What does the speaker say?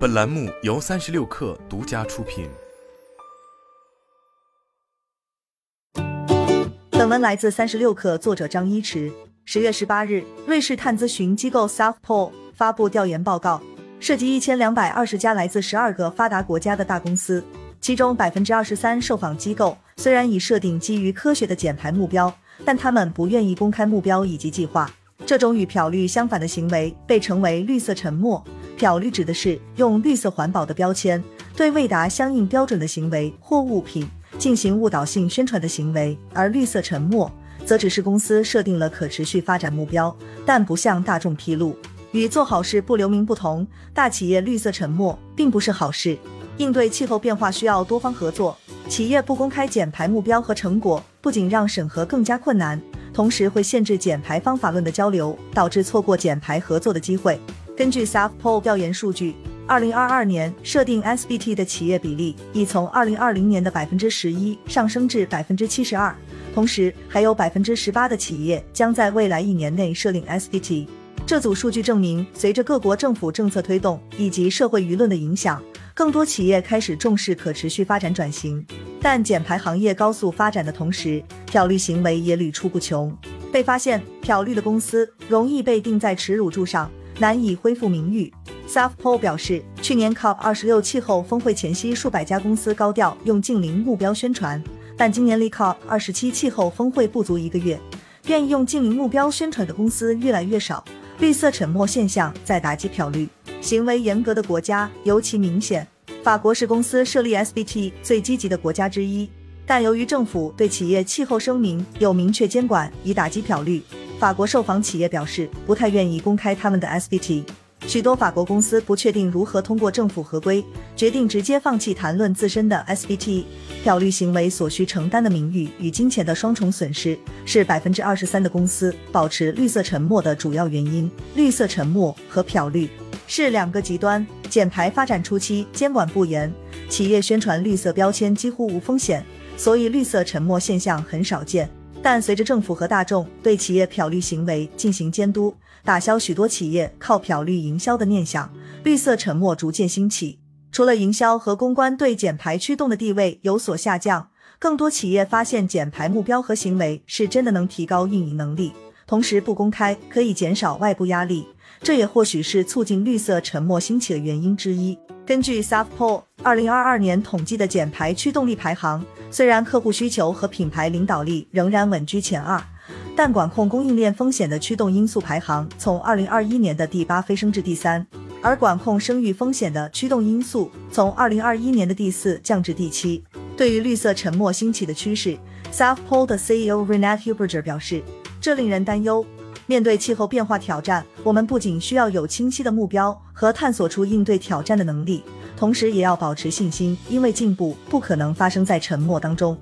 本栏目由三十六氪独家出品。本文来自三十六氪，作者张一驰。十月十八日，瑞士碳咨询机构 South Pole 发布调研报告，涉及一千两百二十家来自十二个发达国家的大公司，其中百分之二十三受访机构虽然已设定基于科学的减排目标，但他们不愿意公开目标以及计划。这种与漂绿相反的行为被称为绿色沉默。漂绿指的是用绿色环保的标签对未达相应标准的行为或物品进行误导性宣传的行为，而绿色沉默则只是公司设定了可持续发展目标，但不向大众披露。与做好事不留名不同，大企业绿色沉默并不是好事。应对气候变化需要多方合作，企业不公开减排目标和成果，不仅让审核更加困难。同时会限制减排方法论的交流，导致错过减排合作的机会。根据 South Pole 调研数据，二零二二年设定 SBT 的企业比例已从二零二零年的百分之十一上升至百分之七十二，同时还有百分之十八的企业将在未来一年内设定 SBT。这组数据证明，随着各国政府政策推动以及社会舆论的影响，更多企业开始重视可持续发展转型。但减排行业高速发展的同时，漂绿行为也屡出不穷。被发现漂绿的公司容易被钉在耻辱柱上，难以恢复名誉。South Pole 表示，去年 COP 二十六气候峰会前夕，数百家公司高调用净零目标宣传，但今年离 COP 二十七气候峰会不足一个月，愿意用净零目标宣传的公司越来越少。绿色沉默现象在打击漂绿行为严格的国家尤其明显。法国是公司设立 SBT 最积极的国家之一，但由于政府对企业气候声明有明确监管，以打击漂绿，法国受访企业表示不太愿意公开他们的 SBT。许多法国公司不确定如何通过政府合规，决定直接放弃谈论自身的 SBT。漂绿行为所需承担的名誉与金钱的双重损失，是百分之二十三的公司保持绿色沉默的主要原因。绿色沉默和漂绿是两个极端。减排发展初期监管不严，企业宣传绿色标签几乎无风险，所以绿色沉默现象很少见。但随着政府和大众对企业漂绿行为进行监督，打消许多企业靠漂绿营销的念想，绿色沉默逐渐兴起。除了营销和公关对减排驱动的地位有所下降，更多企业发现减排目标和行为是真的能提高运营能力，同时不公开可以减少外部压力。这也或许是促进绿色沉默兴起的原因之一。根据 South Pole 二零二二年统计的减排驱动力排行，虽然客户需求和品牌领导力仍然稳居前二，但管控供应链风险的驱动因素排行从二零二一年的第八飞升至第三，而管控声誉风险的驱动因素从二零二一年的第四降至第七。对于绿色沉默兴起的趋势，South Pole 的 CEO Renat Huberger 表示，这令人担忧。面对气候变化挑战，我们不仅需要有清晰的目标和探索出应对挑战的能力，同时也要保持信心，因为进步不可能发生在沉默当中。